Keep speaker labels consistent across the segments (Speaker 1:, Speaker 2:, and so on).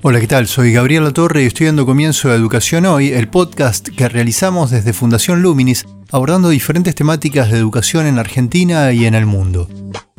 Speaker 1: Hola, ¿qué tal? Soy Gabriel Latorre y estoy dando comienzo a Educación Hoy, el podcast que realizamos desde Fundación Luminis, abordando diferentes temáticas de educación en Argentina y en el mundo.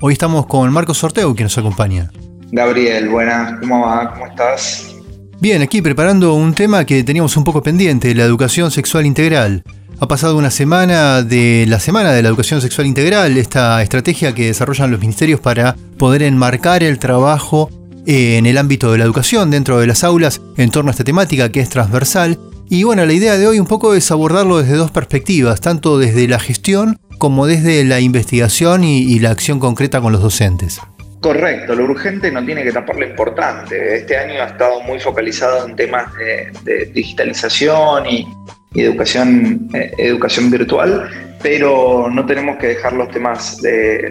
Speaker 1: Hoy estamos con Marcos Sorteo, quien nos acompaña.
Speaker 2: Gabriel, buenas, ¿cómo va? ¿Cómo estás?
Speaker 1: Bien, aquí preparando un tema que teníamos un poco pendiente, la educación sexual integral. Ha pasado una semana de la Semana de la Educación Sexual Integral, esta estrategia que desarrollan los ministerios para poder enmarcar el trabajo en el ámbito de la educación dentro de las aulas en torno a esta temática que es transversal. Y bueno, la idea de hoy un poco es abordarlo desde dos perspectivas, tanto desde la gestión como desde la investigación y, la acción concreta con los docentes.
Speaker 2: Correcto, lo urgente no tiene que tapar lo importante. Este año ha estado muy focalizado en temas de, digitalización y, educación, eh, educación virtual, pero no tenemos que dejar los temas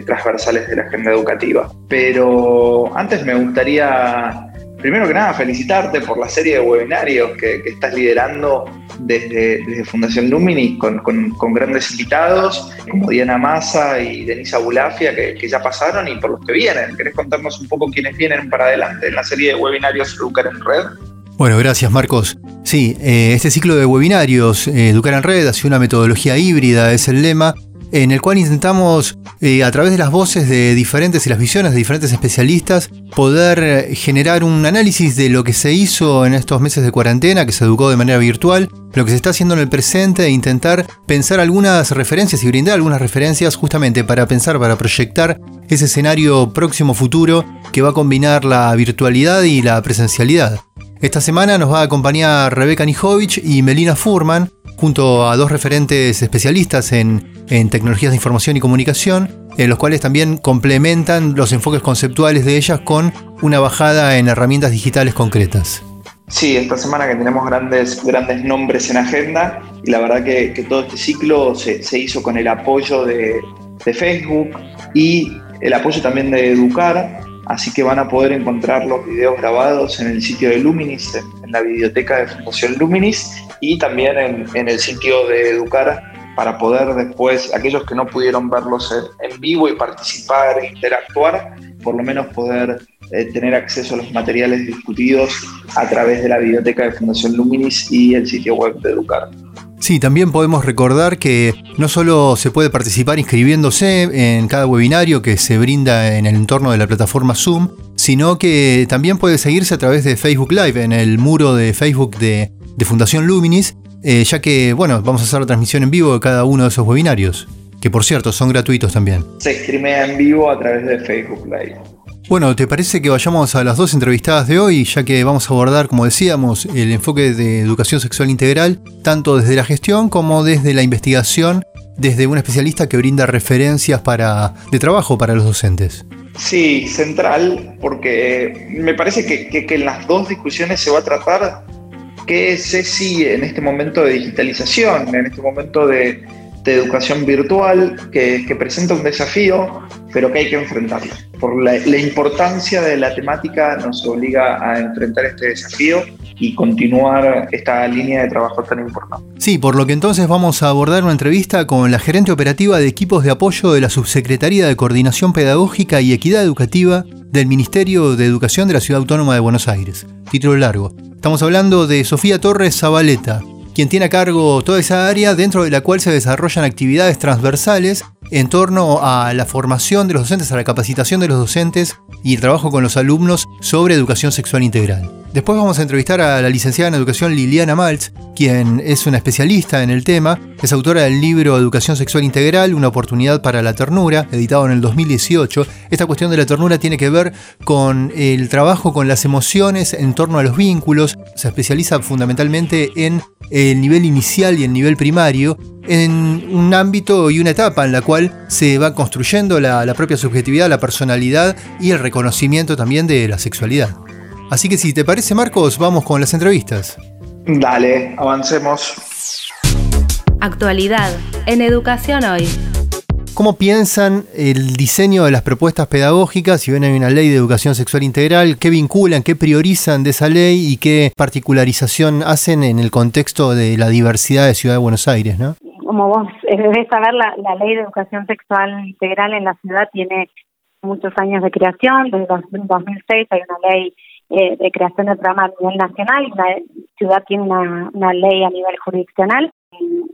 Speaker 2: transversales de la agenda educativa. Pero antes me gustaría, primero que nada, felicitarte por la serie de webinarios que, estás liderando desde, Fundación Luminis con, grandes invitados como Diana Massa y Denisa Bulafia que, que, ya pasaron y por los que vienen. ¿Querés contarnos un poco quiénes vienen para adelante en la serie de webinarios Educar en Red?
Speaker 1: Bueno, gracias Marcos. Sí, eh, este ciclo de webinarios, eh, Educar en Red, ha sido una metodología híbrida, es el lema, en el cual intentamos, eh, a través de las voces de diferentes y las visiones de diferentes especialistas, poder generar un análisis de lo que se hizo en estos meses de cuarentena, que se educó de manera virtual, lo que se está haciendo en el presente e intentar pensar algunas referencias y brindar algunas referencias justamente para pensar, para proyectar ese escenario próximo futuro que va a combinar la virtualidad y la presencialidad. Esta semana nos va a acompañar Rebeca Nijovic y Melina Furman, junto a dos referentes especialistas en, tecnologías de información y comunicación, en los cuales también complementan los enfoques conceptuales de ellas con una bajada en herramientas digitales concretas.
Speaker 2: Sí, esta semana que tenemos grandes, grandes nombres en agenda y la verdad que, todo este ciclo se, hizo con el apoyo de, de Facebook y el apoyo también de Educar, así que van a poder encontrar los videos grabados en el sitio de Luminis, en, la biblioteca de Fundación Luminis y también en, el sitio de Educar para poder después, aquellos que no pudieron verlos en, vivo y participar e interactuar, por lo menos poder eh, tener acceso a los materiales discutidos a través de la biblioteca de Fundación Luminis y el sitio web de Educar.
Speaker 1: Sí, también podemos recordar que no solo se puede participar inscribiéndose en cada webinario que se brinda en el entorno de la plataforma Zoom, sino que también puede seguirse a través de Facebook Live en el muro de Facebook de, Fundación Luminis, eh, ya que, bueno, vamos a hacer la transmisión en vivo de cada uno de esos webinarios, que por cierto son gratuitos también.
Speaker 2: Se streamea en vivo a través de Facebook Live.
Speaker 1: Bueno, ¿te parece que vayamos a las dos entrevistadas de hoy, ya que vamos a abordar, como decíamos, el enfoque de educación sexual integral, tanto desde la gestión como desde la investigación, desde un especialista que brinda referencias para, de trabajo para los docentes?
Speaker 2: Sí, central, porque me parece que, en las dos discusiones se va a tratar qué es ESI en este momento de digitalización, en este momento de, educación virtual, que, que presenta un desafío, pero que hay que enfrentarlo. Por la, importancia de la temática nos obliga a enfrentar este desafío y continuar esta línea de trabajo tan importante.
Speaker 1: Sí, por lo que entonces vamos a abordar una entrevista con la gerente operativa de equipos de apoyo de la Subsecretaría de Coordinación Pedagógica y Equidad Educativa del Ministerio de Educación de la Ciudad Autónoma de Buenos Aires. Título largo. Estamos hablando de Sofía Torres Zabaleta, quien tiene a cargo toda esa área dentro de la cual se desarrollan actividades transversales en torno a la formación de los docentes, a la capacitación de los docentes y el trabajo con los alumnos sobre educación sexual integral. Después vamos a entrevistar a la licenciada en educación Liliana Maltz, quien es una especialista en el tema, es autora del libro Educación Sexual Integral, una oportunidad para la ternura, editado en el 2018. Esta cuestión de la ternura tiene que ver con el trabajo con las emociones en torno a los vínculos, se especializa fundamentalmente en el nivel inicial y el nivel primario, en un ámbito y una etapa en la cual se va construyendo la, la propia subjetividad, la personalidad y el reconocimiento también de la sexualidad. Así que si te parece, Marcos, vamos con las entrevistas.
Speaker 2: Dale, avancemos.
Speaker 3: Actualidad, en Educación Hoy.
Speaker 1: ¿Cómo piensan el diseño de las propuestas pedagógicas? Si ven hay una ley de educación sexual integral, ¿qué vinculan, qué priorizan de esa ley y qué particularización hacen en el contexto de la diversidad de Ciudad de Buenos Aires? ¿no?
Speaker 4: Como vos debes saber, la, ley de educación sexual integral en la ciudad tiene muchos años de creación. Desde 2006 hay una ley eh, de creación de programa a nivel nacional. La ciudad tiene una, ley a nivel jurisdiccional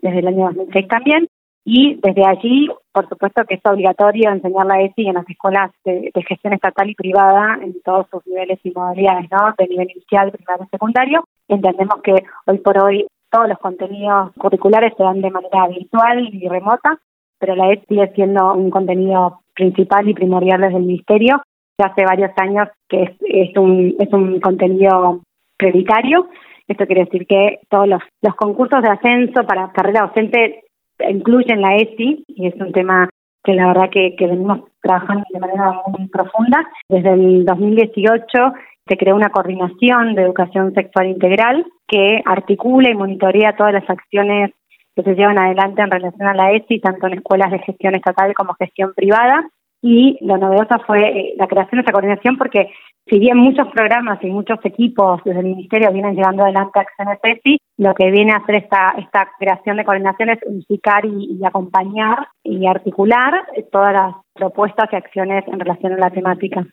Speaker 4: desde el año 2006 también. Y desde allí, por supuesto que es obligatorio enseñar la ESI en las escuelas de, gestión estatal y privada en todos sus niveles y modalidades, ¿no? De nivel inicial, primario y secundario. Entendemos que hoy por hoy todos los contenidos curriculares se dan de manera virtual y remota, pero la ESI sigue siendo un contenido principal y primordial desde el Ministerio. Ya hace varios años que es, es, un, es un contenido prioritario. Esto quiere decir que todos los, los concursos de ascenso para carrera docente incluyen la ESI y es un tema que la verdad que venimos trabajando de manera muy profunda. Desde el 2018 se creó una coordinación de educación sexual integral que articula y monitorea todas las acciones que se llevan adelante en relación a la ESI, tanto en escuelas de gestión estatal como gestión privada. Y lo novedosa fue eh, la creación de esa coordinación porque si bien muchos programas y muchos equipos desde el Ministerio vienen llevando adelante acciones ESI, lo que viene a hacer esta, esta creación de coordinación es unificar y, acompañar y articular todas las propuestas y acciones en relación a la temática.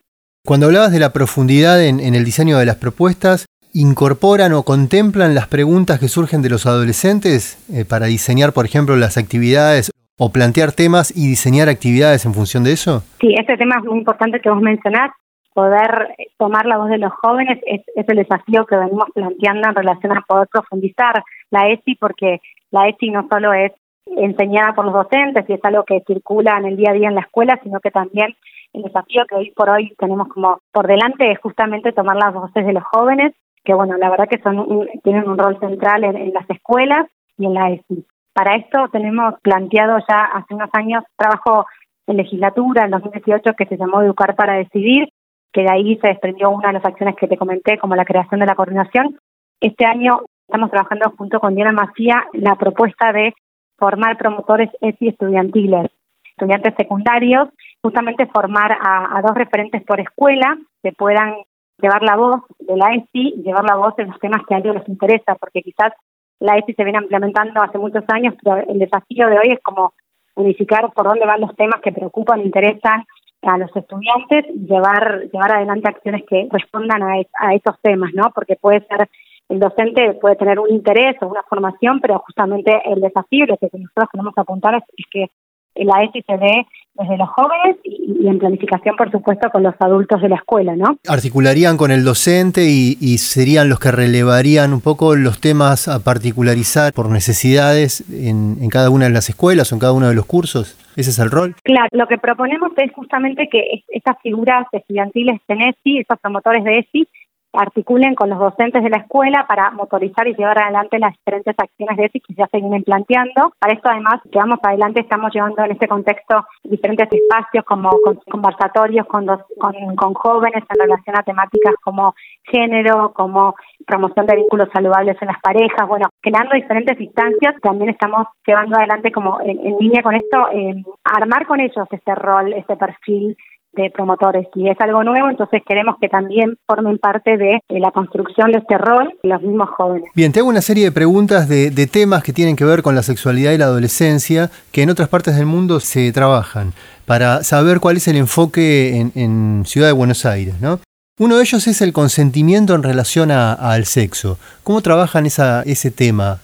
Speaker 1: Cuando hablabas de la profundidad en, el diseño de las propuestas, ¿incorporan o contemplan las preguntas que surgen de los adolescentes eh, para diseñar, por ejemplo, las actividades o plantear temas y diseñar actividades en función de eso?
Speaker 4: Sí, ese tema es muy importante que vos mencionás poder tomar la voz de los jóvenes es, el desafío que venimos planteando en relación a poder profundizar la ESI, porque la ESI no solo es enseñada por los docentes y es algo que circula en el día a día en la escuela, sino que también el desafío que hoy por hoy tenemos como por delante es justamente tomar las voces de los jóvenes, que bueno, la verdad que son tienen un rol central en, en las escuelas y en la ESI. Para esto tenemos planteado ya hace unos años trabajo en legislatura en 2018 que se llamó Educar para Decidir, que de ahí se desprendió una de las acciones que te comenté, como la creación de la coordinación. Este año estamos trabajando junto con Diana Macía la propuesta de formar promotores ESI estudiantiles, estudiantes secundarios, justamente formar a, dos referentes por escuela que puedan llevar la voz de la ESI llevar la voz de los temas que a ellos les interesa, porque quizás la ESI se viene implementando hace muchos años, pero el desafío de hoy es como unificar por dónde van los temas que preocupan, interesan a los estudiantes llevar llevar adelante acciones que respondan a, a esos temas, ¿no? Porque puede ser el docente puede tener un interés o una formación, pero justamente el desafío lo que nosotros queremos apuntar es, que la ESI se dé desde los jóvenes y, en planificación, por supuesto, con los adultos de la escuela, ¿no?
Speaker 1: Articularían con el docente y, y, serían los que relevarían un poco los temas a particularizar por necesidades en, en cada una de las escuelas o en cada uno de los cursos. ¿Ese es el rol?
Speaker 4: Claro, lo que proponemos es justamente que estas figuras estudiantiles de ESI, esos promotores de ESI, articulen con los docentes de la escuela para motorizar y llevar adelante las diferentes acciones de que ya se vienen planteando. Para esto, además, que vamos adelante, estamos llevando en este contexto diferentes espacios como conversatorios con, con, con jóvenes en relación a temáticas como género, como promoción de vínculos saludables en las parejas, bueno, creando diferentes instancias, también estamos llevando adelante como en, línea con esto, eh, armar con ellos este rol, este perfil de promotores y es algo nuevo, entonces queremos que también formen parte de, la construcción de este rol los mismos jóvenes.
Speaker 1: Bien, te hago una serie de preguntas de, temas que tienen que ver con la sexualidad y la adolescencia que en otras partes del mundo se trabajan para saber cuál es el enfoque en, Ciudad de Buenos Aires, ¿no? Uno de ellos es el consentimiento en relación al sexo. ¿Cómo trabajan esa, ese tema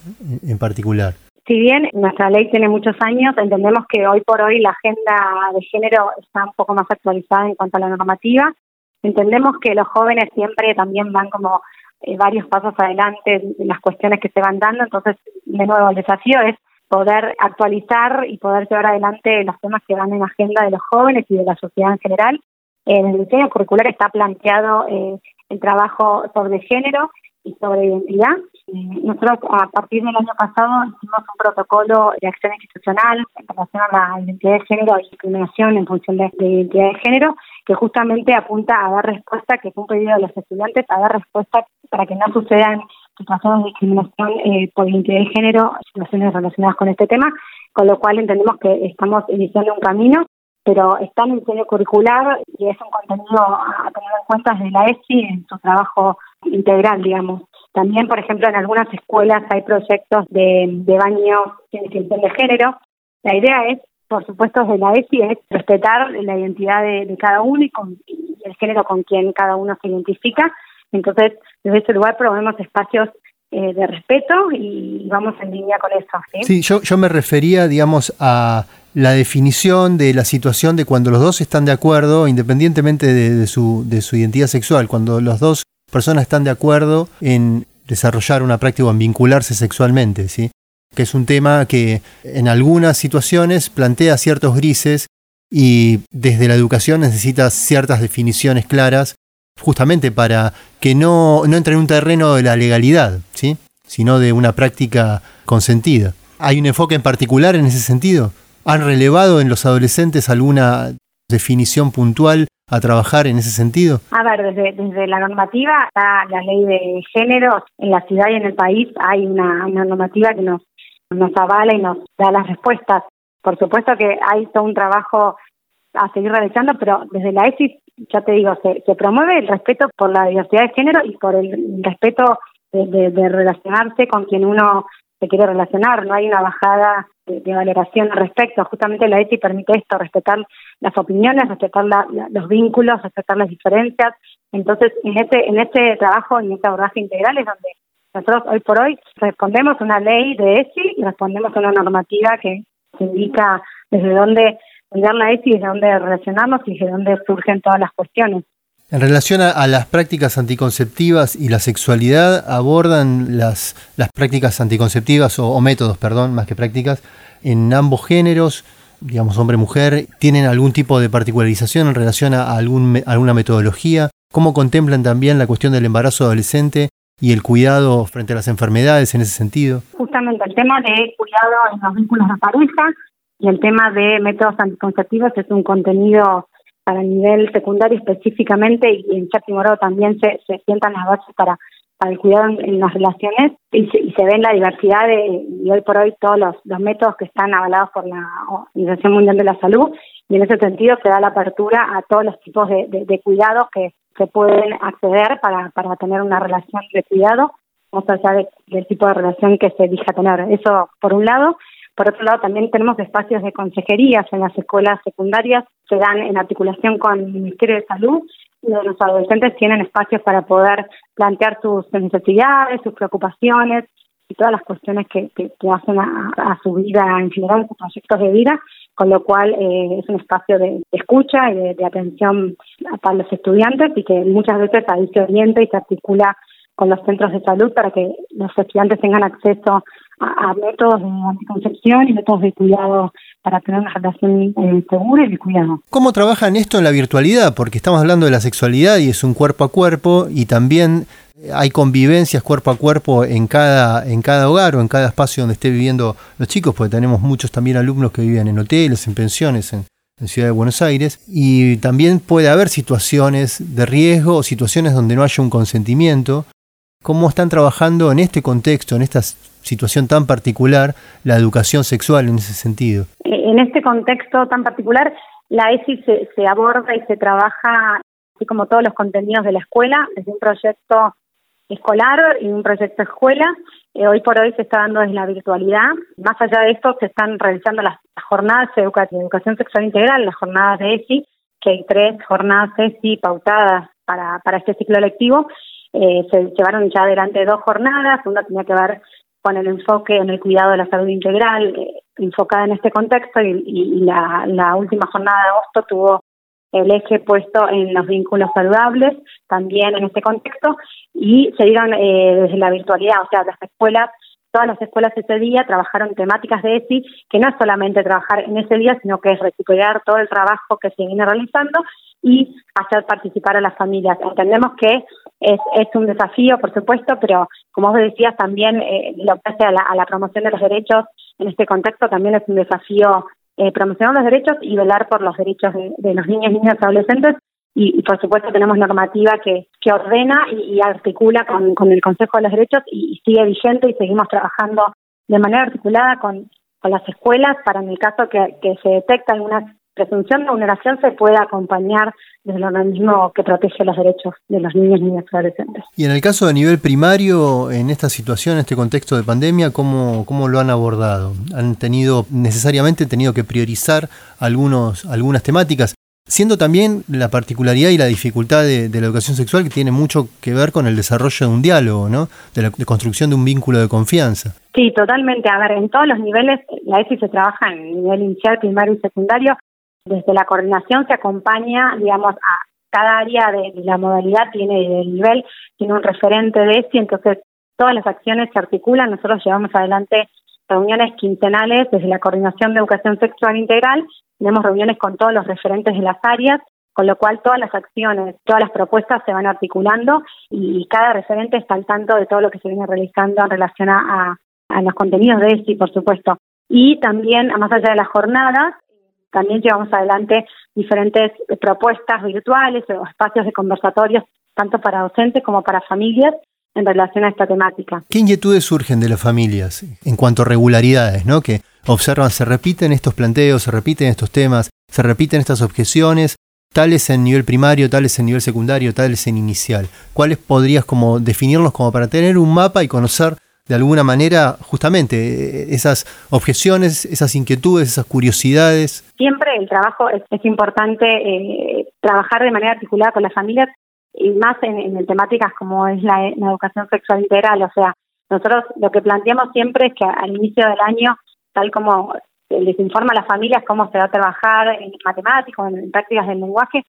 Speaker 1: en particular?
Speaker 4: Si bien nuestra ley tiene muchos años, entendemos que hoy por hoy la agenda de género está un poco más actualizada en cuanto a la normativa. Entendemos que los jóvenes siempre también van como eh, varios pasos adelante en las cuestiones que se van dando, entonces, de nuevo, el desafío es poder actualizar y poder llevar adelante los temas que van en agenda de los jóvenes y de la sociedad en general. En el diseño curricular está planteado eh, el trabajo sobre género y sobre identidad. Nosotros a partir del año pasado hicimos un protocolo de acción institucional en relación a la identidad de género y discriminación en función de, identidad de género, que justamente apunta a dar respuesta, que fue un pedido de los estudiantes, a dar respuesta para que no sucedan situaciones de discriminación eh, por identidad de género, situaciones relacionadas con este tema, con lo cual entendemos que estamos iniciando un camino, pero está en el diseño curricular y es un contenido a tener en cuenta desde la ESI en su trabajo integral, digamos. También, por ejemplo, en algunas escuelas hay proyectos de, de baños sin distinción de género. La idea es, por supuesto, desde la ESI, es respetar la identidad de, cada uno y, y el género con quien cada uno se identifica, entonces, desde ese lugar promovemos espacios eh, de respeto y vamos en línea con eso.
Speaker 1: Sí, yo, yo me refería, digamos, a la definición de la situación de cuando los dos están de acuerdo, independientemente de, su, de su identidad sexual, cuando las dos personas están de acuerdo en desarrollar una práctica o en vincularse sexualmente, ¿sí? que es un tema que en algunas situaciones plantea ciertos grises y desde la educación necesita ciertas definiciones claras justamente para que no, no entre en un terreno de la legalidad, ¿sí? sino de una práctica consentida. ¿Hay un enfoque en particular en ese sentido? ¿Han relevado en los adolescentes alguna definición puntual a trabajar en ese sentido?
Speaker 4: A ver, desde, desde la normativa está la ley de género. En la ciudad y en el país hay una, normativa que nos, nos avala y nos da las respuestas. Por supuesto que hay todo un trabajo a seguir realizando, pero desde la ESIS ya te digo, se, se promueve el respeto por la diversidad de género y por el respeto de, de, relacionarse con quien uno se quiere relacionar. No hay una bajada de, valoración al respecto. Justamente la ETI permite esto, respetar las opiniones, respetar los vínculos, respetar las diferencias. Entonces, en este, en este trabajo, en este abordaje integral es donde nosotros hoy por hoy respondemos a una ley de ESI respondemos a una normativa que indica desde dónde la ESI es de dónde relacionamos y de dónde surgen todas las cuestiones.
Speaker 1: En relación a, las prácticas anticonceptivas y la sexualidad, abordan las, las prácticas anticonceptivas o, métodos, perdón, más que prácticas, en ambos géneros, digamos hombre-mujer, tienen algún tipo de particularización en relación a algún, alguna metodología. ¿Cómo contemplan también la cuestión del embarazo adolescente y el cuidado frente a las enfermedades en ese sentido?
Speaker 4: Justamente el tema de cuidado en los vínculos de pareja, y el tema de métodos anticonceptivos es un contenido para el nivel secundario específicamente y en séptimo grado también se, se sientan las bases para, el cuidado en, las relaciones y se, y se ven la diversidad de, y hoy por hoy todos los, los métodos que están avalados por la Organización Mundial de la Salud y en ese sentido se da la apertura a todos los tipos de, de, cuidados que se pueden acceder para, para tener una relación de cuidado, más allá del tipo de relación que se elija tener. Eso por un lado. Por otro lado, también tenemos espacios de consejerías en las escuelas secundarias que dan en articulación con el Ministerio de Salud los adolescentes tienen espacios para poder plantear sus necesidades, sus preocupaciones y todas las cuestiones que, que, hacen a, su vida en general, sus proyectos de vida, con lo cual eh, es un espacio de, escucha y de, atención para los estudiantes y que muchas veces ahí se orienta y se articula con los centros de salud para que los estudiantes tengan acceso a, métodos de anticoncepción y métodos de cuidado para tener una relación eh, segura y de cuidado.
Speaker 1: ¿Cómo trabajan esto en la virtualidad? Porque estamos hablando de la sexualidad y es un cuerpo a cuerpo y también hay convivencias cuerpo a cuerpo en cada, en cada hogar o en cada espacio donde esté viviendo los chicos, porque tenemos muchos también alumnos que viven en hoteles, en pensiones, en, en Ciudad de Buenos Aires, y también puede haber situaciones de riesgo o situaciones donde no haya un consentimiento. ¿Cómo están trabajando en este contexto, en estas situación tan particular la educación sexual en ese sentido?
Speaker 4: En este contexto tan particular, la ESI se, aborda y se trabaja, así como todos los contenidos de la escuela, desde un proyecto escolar y un proyecto escuela. Eh, hoy por hoy se está dando desde la virtualidad. Más allá de esto, se están realizando las, jornadas de, educación sexual integral, las jornadas de ESI, que hay tres jornadas ESI pautadas para, para este ciclo lectivo. Eh, se llevaron ya adelante dos jornadas, una tenía que ver con el enfoque en el cuidado de la salud integral, eh, enfocada en este contexto, y, la, última jornada de agosto tuvo el eje puesto en los vínculos saludables, también en este contexto, y se dieron eh, desde la virtualidad, o sea, las escuelas, todas las escuelas ese día trabajaron temáticas de ESI, que no es solamente trabajar en ese día, sino que es recuperar todo el trabajo que se viene realizando y hacer participar a las familias. Entendemos que es, es un desafío, por supuesto, pero como vos decías, también eh, lo que hace a la, promoción de los derechos en este contexto también es un desafío eh, promocionar los derechos y velar por los derechos de, los niños, niñas adolescentes y, por supuesto tenemos normativa que, que ordena y, articula con, con, el Consejo de los Derechos y, sigue vigente y seguimos trabajando de manera articulada con, con las escuelas para en el caso que, que se detecta alguna presunción de vulneración se pueda acompañar desde el organismo que protege los derechos de los niños, niñas y adolescentes.
Speaker 1: Y en el caso de nivel primario, en esta situación, en este contexto de pandemia, ¿cómo, cómo lo han abordado? ¿Han tenido necesariamente tenido que priorizar algunos, algunas temáticas? Siendo también la particularidad y la dificultad de, la educación sexual que tiene mucho que ver con el desarrollo de un diálogo, ¿no? De la construcción de un vínculo de confianza.
Speaker 4: Sí, totalmente. A ver, en todos los niveles, la ESI se trabaja en nivel inicial, primario y secundario. Desde la coordinación se acompaña, digamos, a cada área de, la modalidad tiene el nivel, tiene un referente de ESI, entonces todas las acciones se articulan. Nosotros llevamos adelante reuniones quincenales desde la coordinación de educación sexual integral tenemos reuniones con todos los referentes de las áreas, con lo cual todas las acciones, todas las propuestas se van articulando y cada referente está al tanto de todo lo que se viene realizando en relación a, los contenidos de ESI, por supuesto. Y también, más allá de las jornadas, también llevamos adelante diferentes propuestas virtuales o espacios de conversatorios, tanto para docentes como para familias, en relación a esta temática.
Speaker 1: ¿Qué inquietudes surgen de las familias en cuanto a regularidades, ¿no? que observan, se repiten estos planteos, se repiten estos temas, se repiten estas objeciones, tales en nivel primario, tales en nivel secundario, tales en inicial? ¿Cuáles podrías como definirlos como para tener un mapa y conocer de alguna manera justamente esas objeciones, esas inquietudes, esas curiosidades?
Speaker 4: Siempre el trabajo es, importante eh, trabajar de manera articulada con las familias y más en, temáticas como es la, educación sexual integral. O sea, nosotros lo que planteamos siempre es que al inicio del año, tal como les informa a las familias cómo se va a trabajar en matemáticas, en, en prácticas del lenguaje,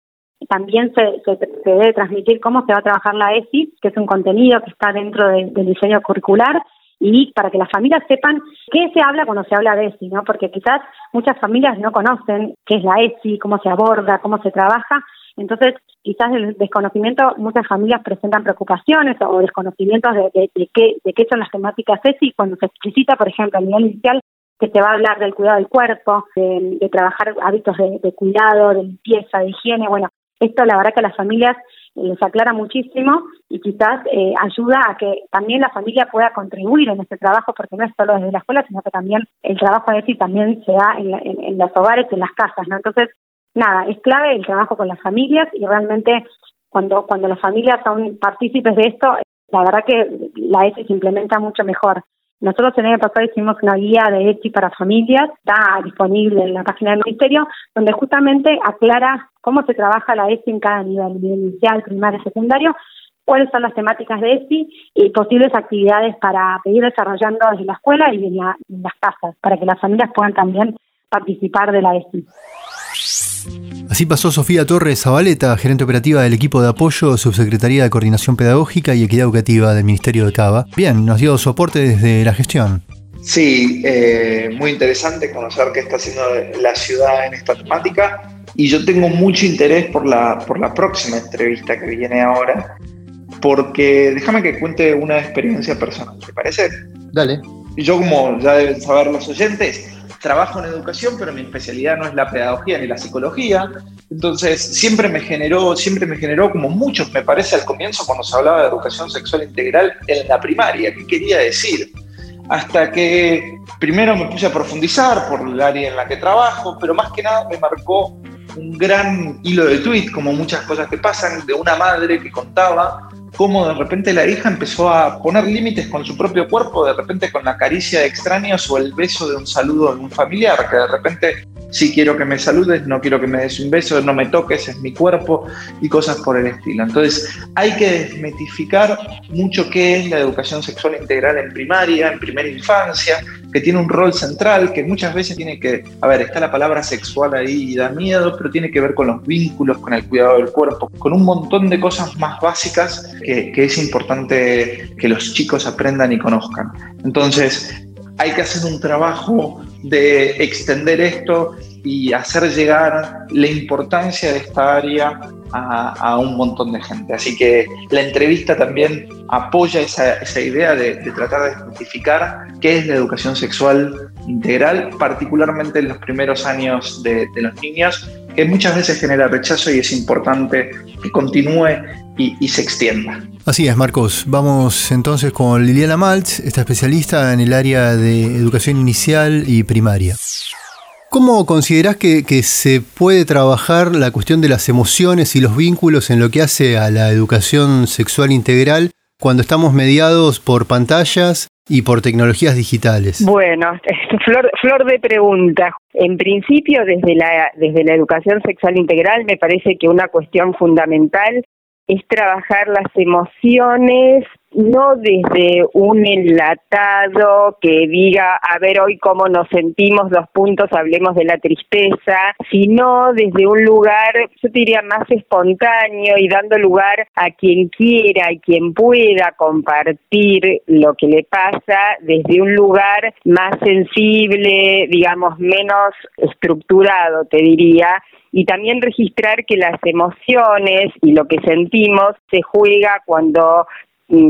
Speaker 4: también se, debe transmitir cómo se va a trabajar la ESI, que es un contenido que está dentro del diseño curricular, y para que las familias sepan qué se habla cuando se habla de ESI, ¿no? Porque quizás muchas familias no conocen qué es la ESI, cómo se aborda, cómo se trabaja, entonces, quizás el desconocimiento, muchas familias presentan preocupaciones o desconocimientos de, qué, de qué son las temáticas ESI cuando se explicita, por ejemplo, a nivel inicial, que se va a hablar del cuidado del cuerpo, de, trabajar hábitos de, cuidado, de limpieza, de higiene. Bueno, esto la verdad que a las familias les aclara muchísimo y quizás eh, ayuda a que también la familia pueda contribuir en este trabajo, porque no es solo desde la escuela, sino que también el trabajo de ESI también se da en, en, en los hogares, en las casas, ¿no? Entonces, nada, es clave el trabajo con las familias y realmente cuando, cuando las familias son partícipes de esto, la verdad que la ESI se implementa mucho mejor. Nosotros en el año pasado hicimos una guía de ESI para familias, está disponible en la página del Ministerio, donde justamente aclara cómo se trabaja la ESI en cada nivel, nivel inicial, primario, secundario, cuáles son las temáticas de ESI y posibles actividades para seguir desarrollando desde la escuela y en, en las casas, para que las familias puedan también participar de la ESI.
Speaker 1: Así pasó Sofía Torres Zabaleta, gerente operativa del equipo de apoyo, subsecretaría de Coordinación Pedagógica y Equidad Educativa del Ministerio de Cava. Bien, nos dio soporte desde la gestión.
Speaker 2: Sí, eh, muy interesante conocer qué está haciendo la ciudad en esta temática y yo tengo mucho interés por la, por la próxima entrevista que viene ahora, porque déjame que cuente una experiencia personal, ¿te parece?
Speaker 1: Dale.
Speaker 2: Yo, como ya deben saber los oyentes, trabajo en educación, pero mi especialidad no es la pedagogía ni la psicología. Entonces, siempre me generó, siempre me generó, como muchos, me parece, al comienzo, cuando se hablaba de educación sexual integral en la primaria, ¿qué quería decir? Hasta que primero me puse a profundizar por el área en la que trabajo, pero más que nada me marcó un gran hilo de tweet, como muchas cosas que pasan, de una madre que contaba cómo de repente la hija empezó a poner límites con su propio cuerpo, de repente con la caricia de extraños o el beso de un saludo de un familiar, que de repente si quiero que me saludes, no quiero que me des un beso, no me toques, es mi cuerpo y cosas por el estilo. Entonces hay que desmitificar mucho qué es la educación sexual integral en primaria, en primera infancia, que tiene un rol central, que muchas veces tiene que, a ver, está la palabra sexual ahí y da miedo, pero tiene que ver con los vínculos, con el cuidado del cuerpo, con un montón de cosas más básicas que es importante que los chicos aprendan y conozcan. Entonces, hay que hacer un trabajo de extender esto y hacer llegar la importancia de esta área a, un montón de gente. Así que la entrevista también apoya esa, idea de, tratar de identificar qué es la educación sexual integral, particularmente en los primeros años de, los niños, que muchas veces genera rechazo y es importante que continúe y, se extienda.
Speaker 1: Así es, Marcos. Vamos entonces con Liliana Maltz, esta especialista en el área de educación inicial y primaria. ¿Cómo considerás que, que, se puede trabajar la cuestión de las emociones y los vínculos en lo que hace a la educación sexual integral cuando estamos mediados por pantallas y por tecnologías digitales?
Speaker 5: Bueno, flor, flor de pregunta. En principio, desde la, desde la educación sexual integral, me parece que una cuestión fundamental es trabajar las emociones no desde un enlatado que diga, a ver hoy cómo nos sentimos, dos puntos, hablemos de la tristeza, sino desde un lugar, yo diría, más espontáneo y dando lugar a quien quiera y quien pueda compartir lo que le pasa desde un lugar más sensible, digamos, menos estructurado, te diría, y también registrar que las emociones y lo que sentimos se juega cuando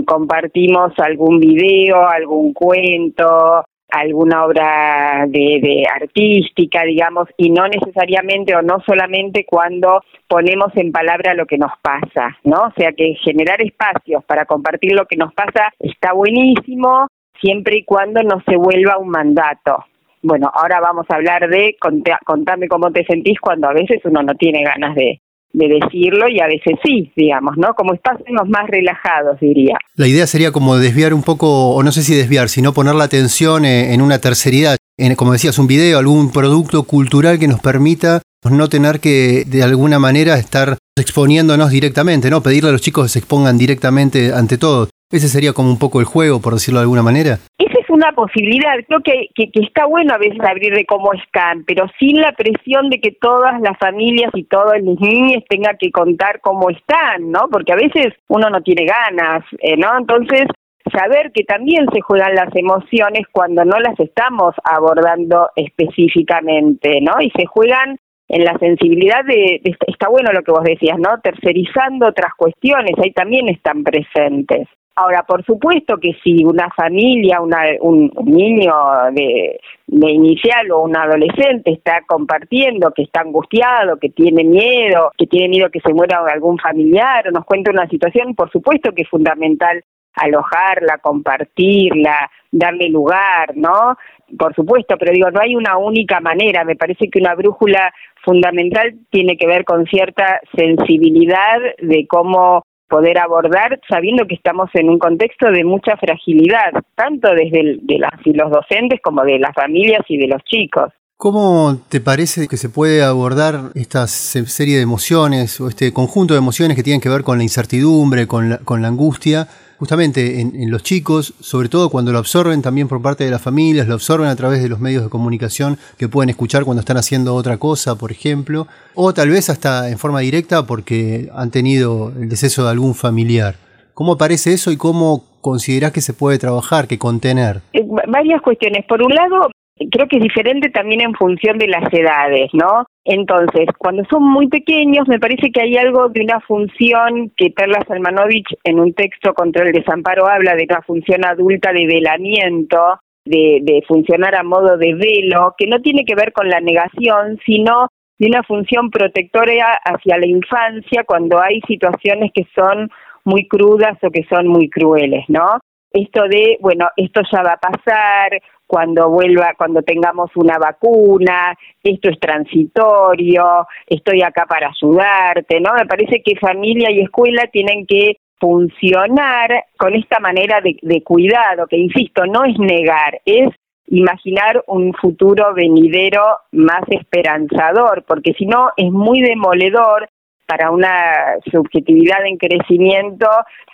Speaker 5: compartimos algún video, algún cuento, alguna obra de, artística, digamos, y no necesariamente o no solamente cuando ponemos en palabra lo que nos pasa, ¿no? O sea que generar espacios para compartir lo que nos pasa está buenísimo, siempre y cuando no se vuelva un mandato. Bueno, ahora vamos a hablar de contame cómo te sentís cuando a veces uno no tiene ganas de, de decirlo y a veces sí, digamos, ¿no? Como espacios más relajados, diría.
Speaker 1: La idea sería como desviar un poco, o no sé si desviar, sino poner la atención en una terceridad, en, como decías, un video, algún producto cultural que nos permita no tener que de alguna manera estar exponiéndonos directamente, ¿no? Pedirle a los chicos que se expongan directamente ante todo. Ese sería como un poco el juego, por decirlo de alguna manera
Speaker 5: una posibilidad. Creo que, que, está bueno a veces abrir de cómo están, pero sin la presión de que todas las familias y todos los niños tengan que contar cómo están, ¿no? Porque a veces uno no tiene ganas, eh, ¿no? Entonces, saber que también se juegan las emociones cuando no las estamos abordando específicamente, ¿no? Y se juegan en la sensibilidad de, de, está bueno lo que vos decías, ¿no? Tercerizando otras cuestiones, ahí también están presentes. Ahora, por supuesto que si una familia, un niño de, inicial o un adolescente está compartiendo que está angustiado, que tiene miedo, que tiene miedo que se muera algún familiar o nos cuenta una situación, por supuesto que es fundamental alojarla, compartirla, darle lugar, ¿no? Por supuesto, pero digo, no hay una única manera. Me parece que una brújula fundamental tiene que ver con cierta sensibilidad de cómo poder abordar sabiendo que estamos en un contexto de mucha fragilidad, tanto desde de las los docentes como de las familias y de los chicos.
Speaker 1: ¿Cómo te parece que se puede abordar esta serie de emociones o este conjunto de emociones que tienen que ver con la incertidumbre, con la, con la angustia, justamente en, los chicos, sobre todo cuando lo absorben también por parte de las familias, lo absorben a través de los medios de comunicación que pueden escuchar cuando están haciendo otra cosa, por ejemplo, o tal vez hasta en forma directa porque han tenido el deceso de algún familiar? ¿Cómo aparece eso y cómo considerás que se puede trabajar, que contener?
Speaker 5: Eh, varias cuestiones. Por un lado, creo que es diferente también en función de las edades, ¿no? Entonces, cuando son muy pequeños, me parece que hay algo de una función que Perla Salmanovich en un texto contra el desamparo habla de una función adulta de velamiento, de, de funcionar a modo de velo, que no tiene que ver con la negación, sino de una función protectora hacia la infancia cuando hay situaciones que son muy crudas o que son muy crueles, ¿no? Esto de, bueno, esto ya va a pasar, cuando vuelva, cuando tengamos una vacuna, esto es transitorio, estoy acá para ayudarte, ¿no? Me parece que familia y escuela tienen que funcionar con esta manera de, de cuidado, que insisto, no es negar, es imaginar un futuro venidero más esperanzador, porque si no es muy demoledor para una subjetividad en crecimiento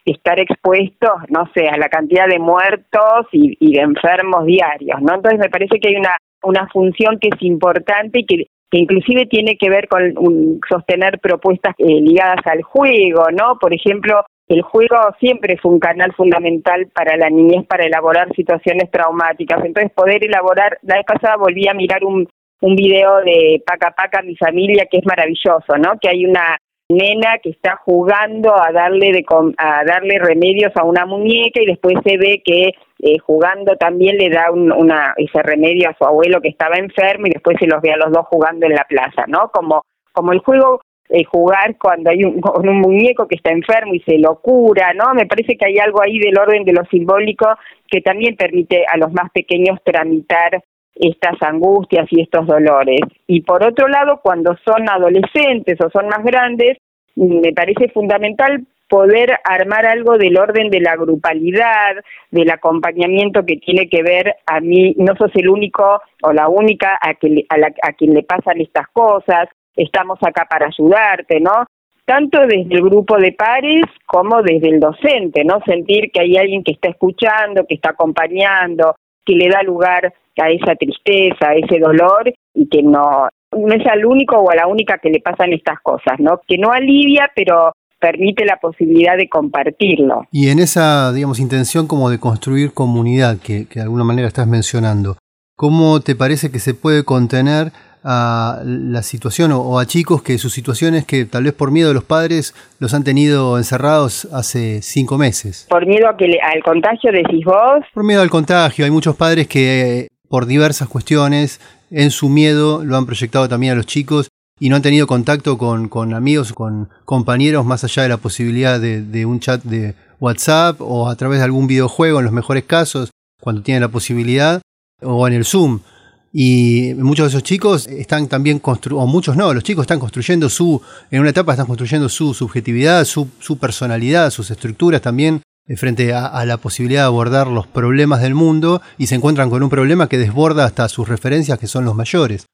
Speaker 5: estar expuestos, no sé, a la cantidad de muertos y, de enfermos diarios, ¿no? Entonces me parece que hay una, una función que es importante y que, inclusive tiene que ver con sostener propuestas eh, ligadas al juego, ¿no? Por ejemplo, el juego siempre fue un canal fundamental para la niñez para elaborar situaciones traumáticas. Entonces, poder elaborar, la vez pasada volví a mirar un, un video de Paca Paca, mi familia, que es maravilloso, ¿no? Que hay una nena que está jugando a darle de a darle remedios a una muñeca y después se ve que eh, jugando también le da un, una ese remedio a su abuelo que estaba enfermo y después se los ve a los dos jugando en la plaza, ¿no? Como como el juego eh, jugar cuando hay un, con un muñeco que está enfermo y se lo cura, ¿no? Me parece que hay algo ahí del orden de lo simbólico que también permite a los más pequeños tramitar estas angustias y estos dolores. Y por otro lado, cuando son adolescentes o son más grandes, me parece fundamental poder armar algo del orden de la grupalidad, del acompañamiento que tiene que ver a mí, no sos el único o la única a, que, a, quien le pasan estas cosas, estamos acá para ayudarte, ¿no? Tanto desde el grupo de pares como desde el docente, ¿no? Sentir que hay alguien que está escuchando, que está acompañando, que le da lugar a esa tristeza, a ese dolor y que no, no es al único o a la única que le pasan estas cosas, ¿no? Que no alivia, pero permite la posibilidad de compartirlo.
Speaker 1: Y en esa, digamos, intención como de construir comunidad que, que de alguna manera estás mencionando, ¿cómo te parece que se puede contener a la situación o, a chicos que sus situaciones que tal vez por miedo de los padres los han tenido encerrados hace cinco meses.
Speaker 5: ¿Por miedo a que al contagio decís vos?
Speaker 1: Por miedo al contagio. Hay muchos padres que por diversas cuestiones en su miedo lo han proyectado también a los chicos y no han tenido contacto con, amigos, con compañeros, más allá de la posibilidad de, un chat de WhatsApp o a través de algún videojuego en los mejores casos, cuando tienen la posibilidad, o en el Zoom. Y muchos de esos chicos están también construyendo, o muchos no, los chicos están construyendo su, en una etapa están construyendo su subjetividad, su, personalidad, sus estructuras también frente a, la posibilidad de abordar los problemas del mundo y se encuentran con un problema que desborda hasta sus referencias que son los mayores.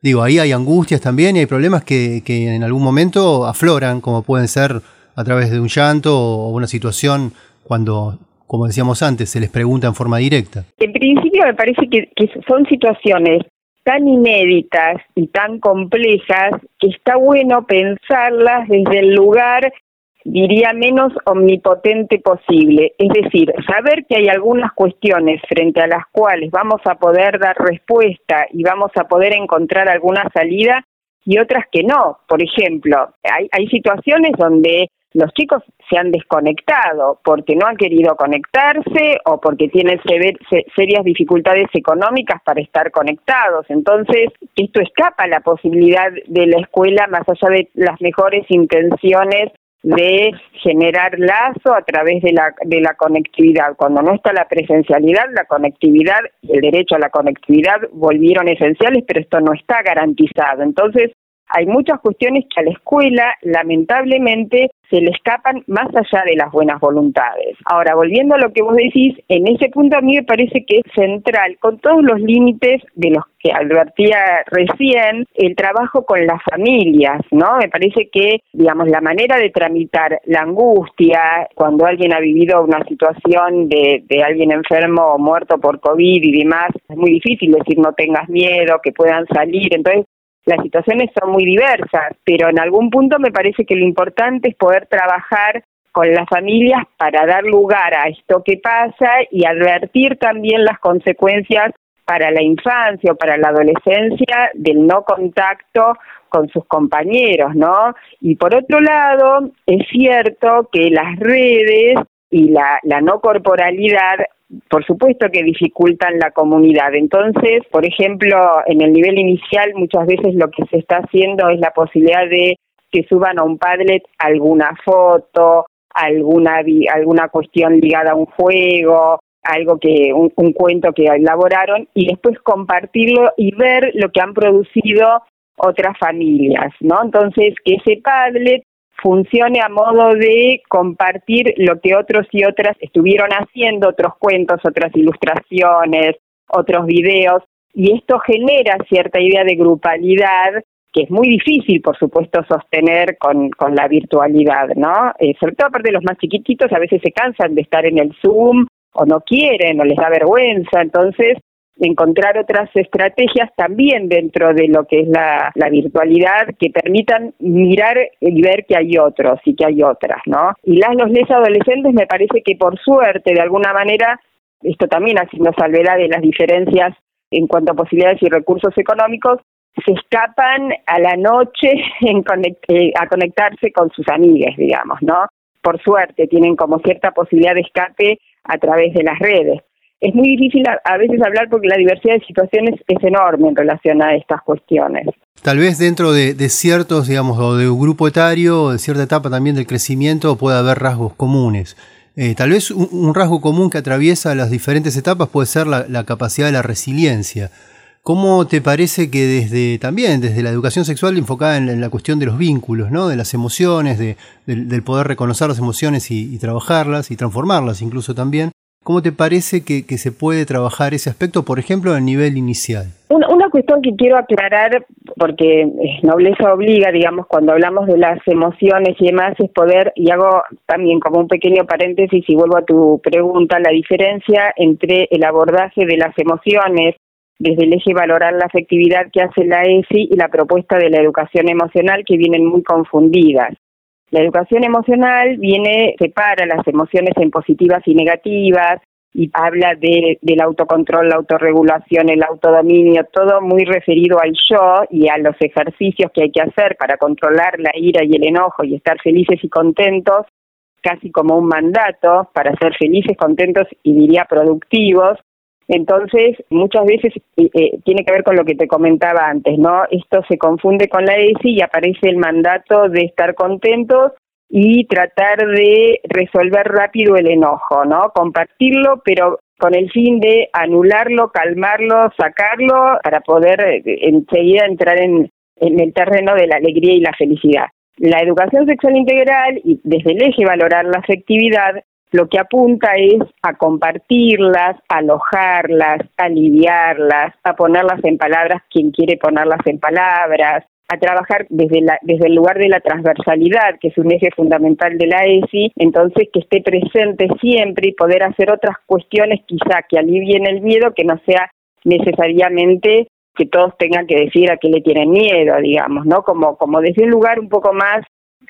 Speaker 1: Digo, ahí hay angustias también y hay problemas que, que en algún momento afloran, como pueden ser a través de un llanto o una situación cuando, como decíamos antes, se les pregunta en forma directa.
Speaker 5: En principio me parece que, que son situaciones tan inéditas y tan complejas que está bueno pensarlas desde el lugar diría menos omnipotente posible, es decir, saber que hay algunas cuestiones frente a las cuales vamos a poder dar respuesta y vamos a poder encontrar alguna salida y otras que no. Por ejemplo, hay, hay situaciones donde los chicos se han desconectado porque no han querido conectarse o porque tienen serias dificultades económicas para estar conectados. Entonces, esto escapa la posibilidad de la escuela, más allá de las mejores intenciones de generar lazo a través de la, de la conectividad. Cuando no está la presencialidad, la conectividad el derecho a la conectividad volvieron esenciales, pero esto no está garantizado. Entonces, hay muchas cuestiones que a la escuela, lamentablemente, se le escapan más allá de las buenas voluntades. Ahora, volviendo a lo que vos decís, en ese punto a mí me parece que es central, con todos los límites de los que advertía recién, el trabajo con las familias, ¿no? Me parece que, digamos, la manera de tramitar la angustia cuando alguien ha vivido una situación de, de alguien enfermo o muerto por COVID y demás, es muy difícil decir no tengas miedo, que puedan salir. Entonces, las situaciones son muy diversas, pero en algún punto me parece que lo importante es poder trabajar con las familias para dar lugar a esto que pasa y advertir también las consecuencias para la infancia o para la adolescencia del no contacto con sus compañeros, ¿no? Y por otro lado, es cierto que las redes y la, la no corporalidad por supuesto que dificultan la comunidad. Entonces, por ejemplo, en el nivel inicial muchas veces lo que se está haciendo es la posibilidad de que suban a un Padlet alguna foto, alguna alguna cuestión ligada a un juego, algo que un, un cuento que elaboraron y después compartirlo y ver lo que han producido otras familias, ¿no? Entonces, que ese Padlet funcione a modo de compartir lo que otros y otras estuvieron haciendo, otros cuentos, otras ilustraciones, otros videos, y esto genera cierta idea de grupalidad que es muy difícil, por supuesto, sostener con, con la virtualidad, ¿no? Eh, sobre todo aparte de los más chiquititos, a veces se cansan de estar en el Zoom o no quieren o les da vergüenza, entonces encontrar otras estrategias también dentro de lo que es la, virtualidad que permitan mirar y ver que hay otros y que hay otras, ¿no? Y las los les adolescentes me parece que por suerte, de alguna manera, esto también haciendo salvedad de las diferencias en cuanto a posibilidades y recursos económicos, se escapan a la noche en eh, a conectarse con sus amigas, digamos, ¿no? Por suerte tienen como cierta posibilidad de escape a través de las redes es muy difícil a, veces hablar porque la diversidad de situaciones es enorme en relación a estas cuestiones.
Speaker 1: tal vez dentro de, ciertos, digamos, o de un grupo etario, de cierta etapa también del crecimiento, puede haber rasgos comunes. Eh, tal vez un, rasgo común que atraviesa las diferentes etapas puede ser la, capacidad de la resiliencia. ¿Cómo te parece que desde también, desde la educación sexual enfocada en, la cuestión de los vínculos, ¿no? de las emociones, de, del, poder reconocer las emociones y, trabajarlas y transformarlas incluso también, ¿Cómo te parece que, se puede trabajar ese aspecto, por ejemplo, a nivel inicial?
Speaker 5: Una, una, cuestión que quiero aclarar, porque nobleza obliga, digamos, cuando hablamos de las emociones y demás, es poder, y hago también como un pequeño paréntesis y vuelvo a tu pregunta, la diferencia entre el abordaje de las emociones desde el eje valorar la afectividad que hace la ESI y la propuesta de la educación emocional que vienen muy confundidas. La educación emocional viene, separa las emociones en positivas y negativas y habla de, del autocontrol, la autorregulación, el autodominio, todo muy referido al yo y a los ejercicios que hay que hacer para controlar la ira y el enojo y estar felices y contentos, casi como un mandato para ser felices, contentos y diría productivos, entonces, muchas veces eh, eh, tiene que ver con lo que te comentaba antes, ¿no? Esto se confunde con la ESI y aparece el mandato de estar contentos y tratar de resolver rápido el enojo, ¿no? Compartirlo, pero con el fin de anularlo, calmarlo, sacarlo, para poder eh, enseguida entrar en, en el terreno de la alegría y la felicidad. La educación sexual integral y desde el eje valorar la afectividad lo que apunta es a compartirlas, alojarlas, a aliviarlas, a ponerlas en palabras quien quiere ponerlas en palabras, a trabajar desde, la, desde el lugar de la transversalidad, que es un eje fundamental de la ESI, entonces que esté presente siempre y poder hacer otras cuestiones quizá que alivien el miedo, que no sea necesariamente que todos tengan que decir a qué le tienen miedo, digamos, ¿no? Como, como desde un lugar un poco más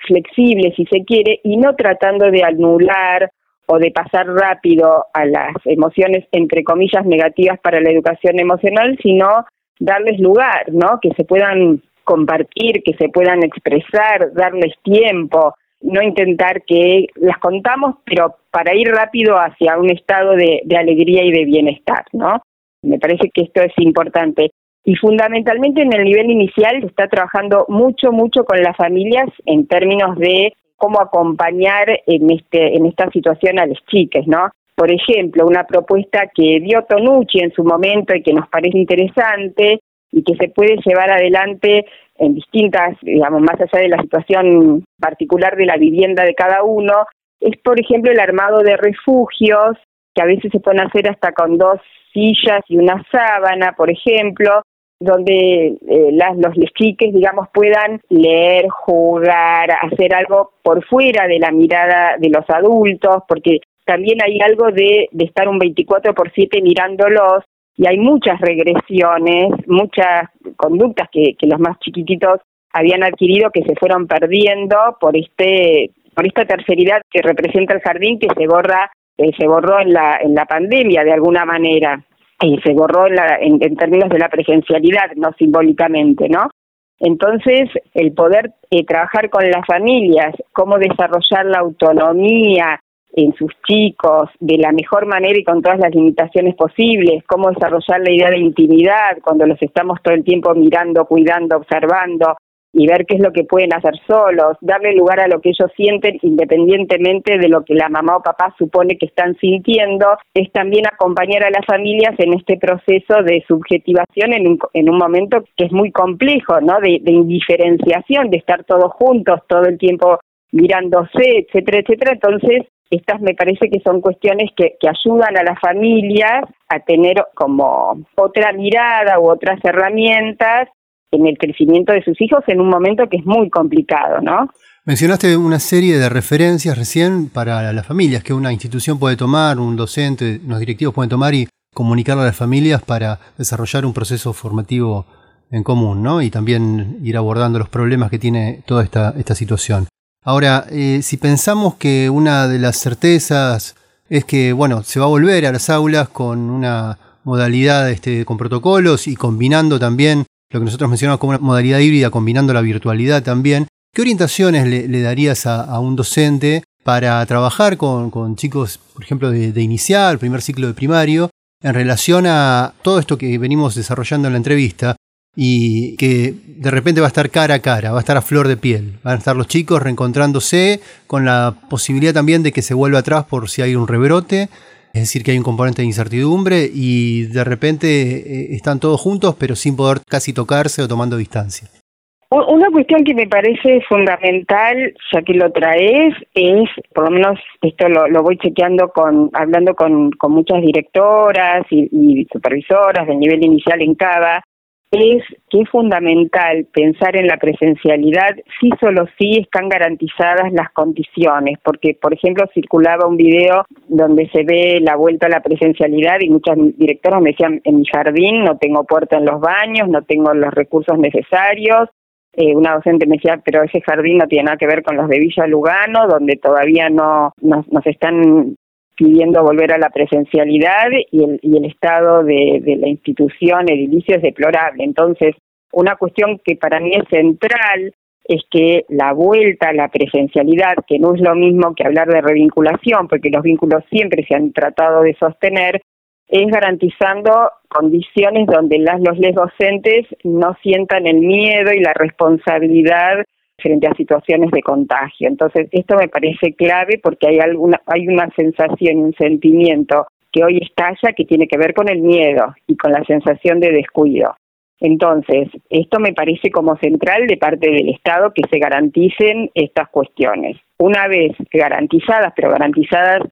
Speaker 5: flexible, si se quiere, y no tratando de anular o de pasar rápido a las emociones, entre comillas, negativas para la educación emocional, sino darles lugar, ¿no? Que se puedan compartir, que se puedan expresar, darles tiempo, no intentar que las contamos, pero para ir rápido hacia un estado de, de alegría y de bienestar, ¿no? Me parece que esto es importante. Y fundamentalmente en el nivel inicial se está trabajando mucho, mucho con las familias en términos de cómo acompañar en, este, en esta situación a las chicas, ¿no? Por ejemplo, una propuesta que dio Tonucci en su momento y que nos parece interesante y que se puede llevar adelante en distintas, digamos, más allá de la situación particular de la vivienda de cada uno, es, por ejemplo, el armado de refugios, que a veces se pueden hacer hasta con dos sillas y una sábana, por ejemplo, donde eh, las, los chiques, digamos, puedan leer, jugar, hacer algo por fuera de la mirada de los adultos, porque también hay algo de, de estar un 24 por 7 mirándolos y hay muchas regresiones, muchas conductas que, los más chiquititos habían adquirido que se fueron perdiendo por este por esta terceridad que representa el jardín que se borra eh, se borró en la en la pandemia de alguna manera y se borró en, términos de la presencialidad, no simbólicamente, ¿no? Entonces, el poder eh, trabajar con las familias, cómo desarrollar la autonomía en sus chicos de la mejor manera y con todas las limitaciones posibles, cómo desarrollar la idea de intimidad cuando los estamos todo el tiempo mirando, cuidando, observando, y ver qué es lo que pueden hacer solos, darle lugar a lo que ellos sienten independientemente de lo que la mamá o papá supone que están sintiendo, es también acompañar a las familias en este proceso de subjetivación en un, en un momento que es muy complejo, ¿no? De, de indiferenciación, de estar todos juntos todo el tiempo mirándose, etcétera, etcétera. Entonces, estas me parece que son cuestiones que, que ayudan a las familias a tener como otra mirada u otras herramientas en el crecimiento de sus hijos en un momento que es muy complicado, ¿no?
Speaker 1: Mencionaste una serie de referencias recién para las familias que una institución puede tomar, un docente, los directivos pueden tomar y comunicarle a las familias para desarrollar un proceso formativo en común, ¿no? Y también ir abordando los problemas que tiene toda esta, esta situación. Ahora, eh, si pensamos que una de las certezas es que, bueno, se va a volver a las aulas con una modalidad este, con protocolos y combinando también lo que nosotros mencionamos como una modalidad híbrida, combinando la virtualidad también. ¿Qué orientaciones le, darías a, un docente para trabajar con, chicos, por ejemplo, de, de, inicial, primer ciclo de primario, en relación a todo esto que venimos desarrollando en la entrevista, y que de repente va a estar cara a cara, va a estar a flor de piel. Van a estar los chicos reencontrándose con la posibilidad también de que se vuelva atrás por si hay un rebrote. Es decir, que hay un componente de incertidumbre y de repente eh, están todos juntos pero sin poder casi tocarse o tomando distancia.
Speaker 5: Una cuestión que me parece fundamental, ya que lo traes, es, por lo menos esto lo, voy chequeando con, hablando con, muchas directoras y, y, supervisoras del nivel inicial en CABA, es que es fundamental pensar en la presencialidad si solo si están garantizadas las condiciones, porque por ejemplo circulaba un video donde se ve la vuelta a la presencialidad y muchas directoras me decían en mi jardín no tengo puerta en los baños, no tengo los recursos necesarios. Eh, una docente me decía, pero ese jardín no tiene nada que ver con los de Villa Lugano, donde todavía no nos, nos están pidiendo volver a la presencialidad y el, estado de, de la institución edilicio es deplorable. Entonces, una cuestión que para mí es central es que la vuelta a la presencialidad, que no es lo mismo que hablar de revinculación, porque los vínculos siempre se han tratado de sostener, es garantizando condiciones donde las los les docentes no sientan el miedo y la responsabilidad frente a situaciones de contagio. Entonces, esto me parece clave porque hay alguna hay una sensación un sentimiento que hoy estalla que tiene que ver con el miedo y con la sensación de descuido. Entonces, esto me parece como central de parte del Estado que se garanticen estas cuestiones. Una vez garantizadas, pero garantizadas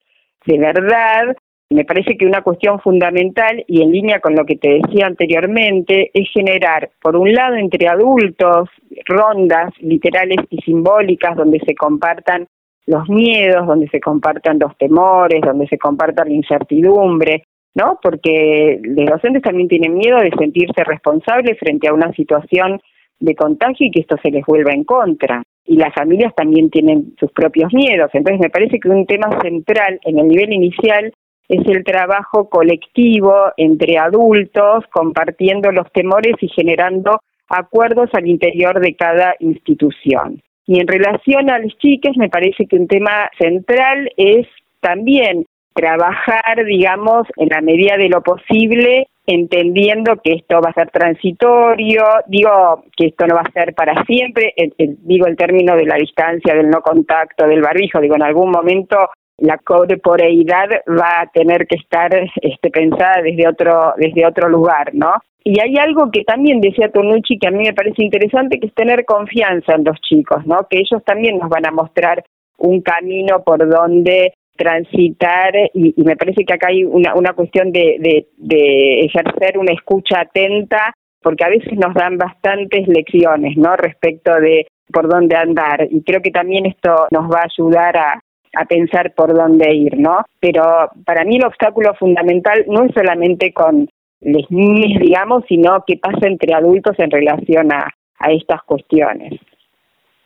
Speaker 5: de verdad, me parece que una cuestión fundamental y en línea con lo que te decía anteriormente es generar, por un lado, entre adultos, rondas literales y simbólicas donde se compartan los miedos, donde se compartan los temores, donde se comparta la incertidumbre, ¿no? Porque los docentes también tienen miedo de sentirse responsables frente a una situación de contagio y que esto se les vuelva en contra. Y las familias también tienen sus propios miedos. Entonces me parece que un tema central en el nivel inicial es el trabajo colectivo entre adultos, compartiendo los temores y generando acuerdos al interior de cada institución. Y en relación a las chicas, me parece que un tema central es también trabajar, digamos, en la medida de lo posible, entendiendo que esto va a ser transitorio, digo que esto no va a ser para siempre, digo el término de la distancia, del no contacto, del barbijo, digo, en algún momento la corporeidad va a tener que estar este, pensada desde otro, desde otro lugar, ¿no? Y hay algo que también decía Tonucci que a mí me parece interesante, que es tener confianza en los chicos, ¿no? Que ellos también nos van a mostrar un camino por donde transitar y, me parece que acá hay una, una cuestión de, de, de ejercer una escucha atenta porque a veces nos dan bastantes lecciones, ¿no? Respecto de por dónde andar y creo que también esto nos va a ayudar a, a pensar por dónde ir, ¿no? Pero para mí el obstáculo fundamental no es solamente con los niños, digamos, sino qué pasa entre adultos en relación a, a estas cuestiones.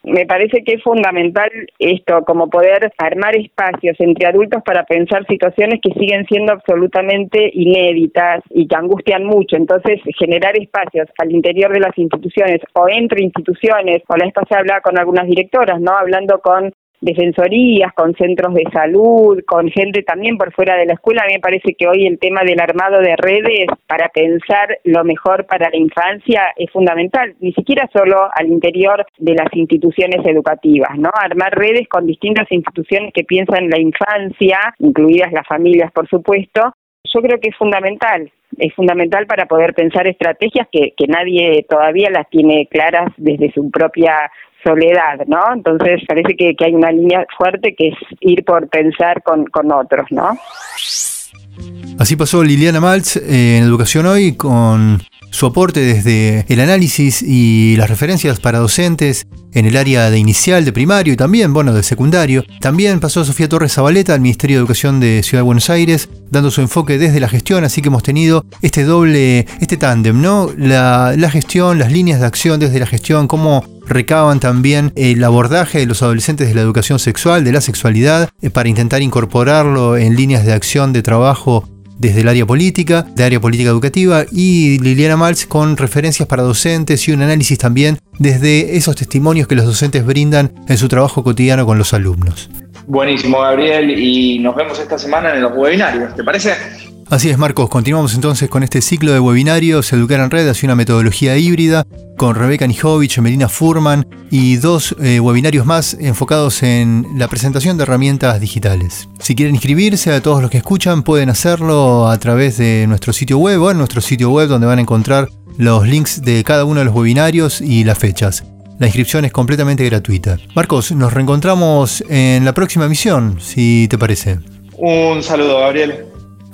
Speaker 5: Me parece que es fundamental esto, como poder armar espacios entre adultos para pensar situaciones que siguen siendo absolutamente inéditas y que angustian mucho. Entonces, generar espacios al interior de las instituciones o entre instituciones, o la vez pasada hablaba con algunas directoras, ¿no? Hablando con defensorías, con centros de salud, con gente también por fuera de la escuela. A mí me parece que hoy el tema del armado de redes para pensar lo mejor para la infancia es fundamental, ni siquiera solo al interior de las instituciones educativas, ¿no? Armar redes con distintas instituciones que piensan la infancia, incluidas las familias, por supuesto, yo creo que es fundamental, es fundamental para poder pensar estrategias que, que nadie todavía las tiene claras desde su propia soledad, ¿no? Entonces parece que, hay una línea fuerte que es ir por pensar con, otros, ¿no?
Speaker 1: Así pasó Liliana Maltz eh, en Educación Hoy con su aporte desde el análisis y las referencias para docentes en el área de inicial, de primario y también, bueno, de secundario. También pasó Sofía Torres Zabaleta al Ministerio de Educación de Ciudad de Buenos Aires, dando su enfoque desde la gestión, así que hemos tenido este doble, este tándem, ¿no? La, la gestión, las líneas de acción desde la gestión, cómo recaban también el abordaje de los adolescentes de la educación sexual, de la sexualidad, eh, para intentar incorporarlo en líneas de acción de trabajo desde el área política, de área política educativa, y Liliana Maltz con referencias para docentes y un análisis también desde esos testimonios que los docentes brindan en su trabajo cotidiano con los alumnos.
Speaker 2: Buenísimo, Gabriel, y nos vemos esta semana en los webinarios, ¿te parece?
Speaker 1: Así es, Marcos. Continuamos entonces con este ciclo de webinarios Educar en Red hacia una metodología híbrida con Rebeca Nijovic, Melina Furman y dos eh, webinarios más enfocados en la presentación de herramientas digitales. Si quieren inscribirse, a todos los que escuchan pueden hacerlo a través de nuestro sitio web o en nuestro sitio web donde van a encontrar los links de cada uno de los webinarios y las fechas. La inscripción es completamente gratuita. Marcos, nos reencontramos en la próxima emisión, si te parece.
Speaker 2: Un saludo, Gabriel.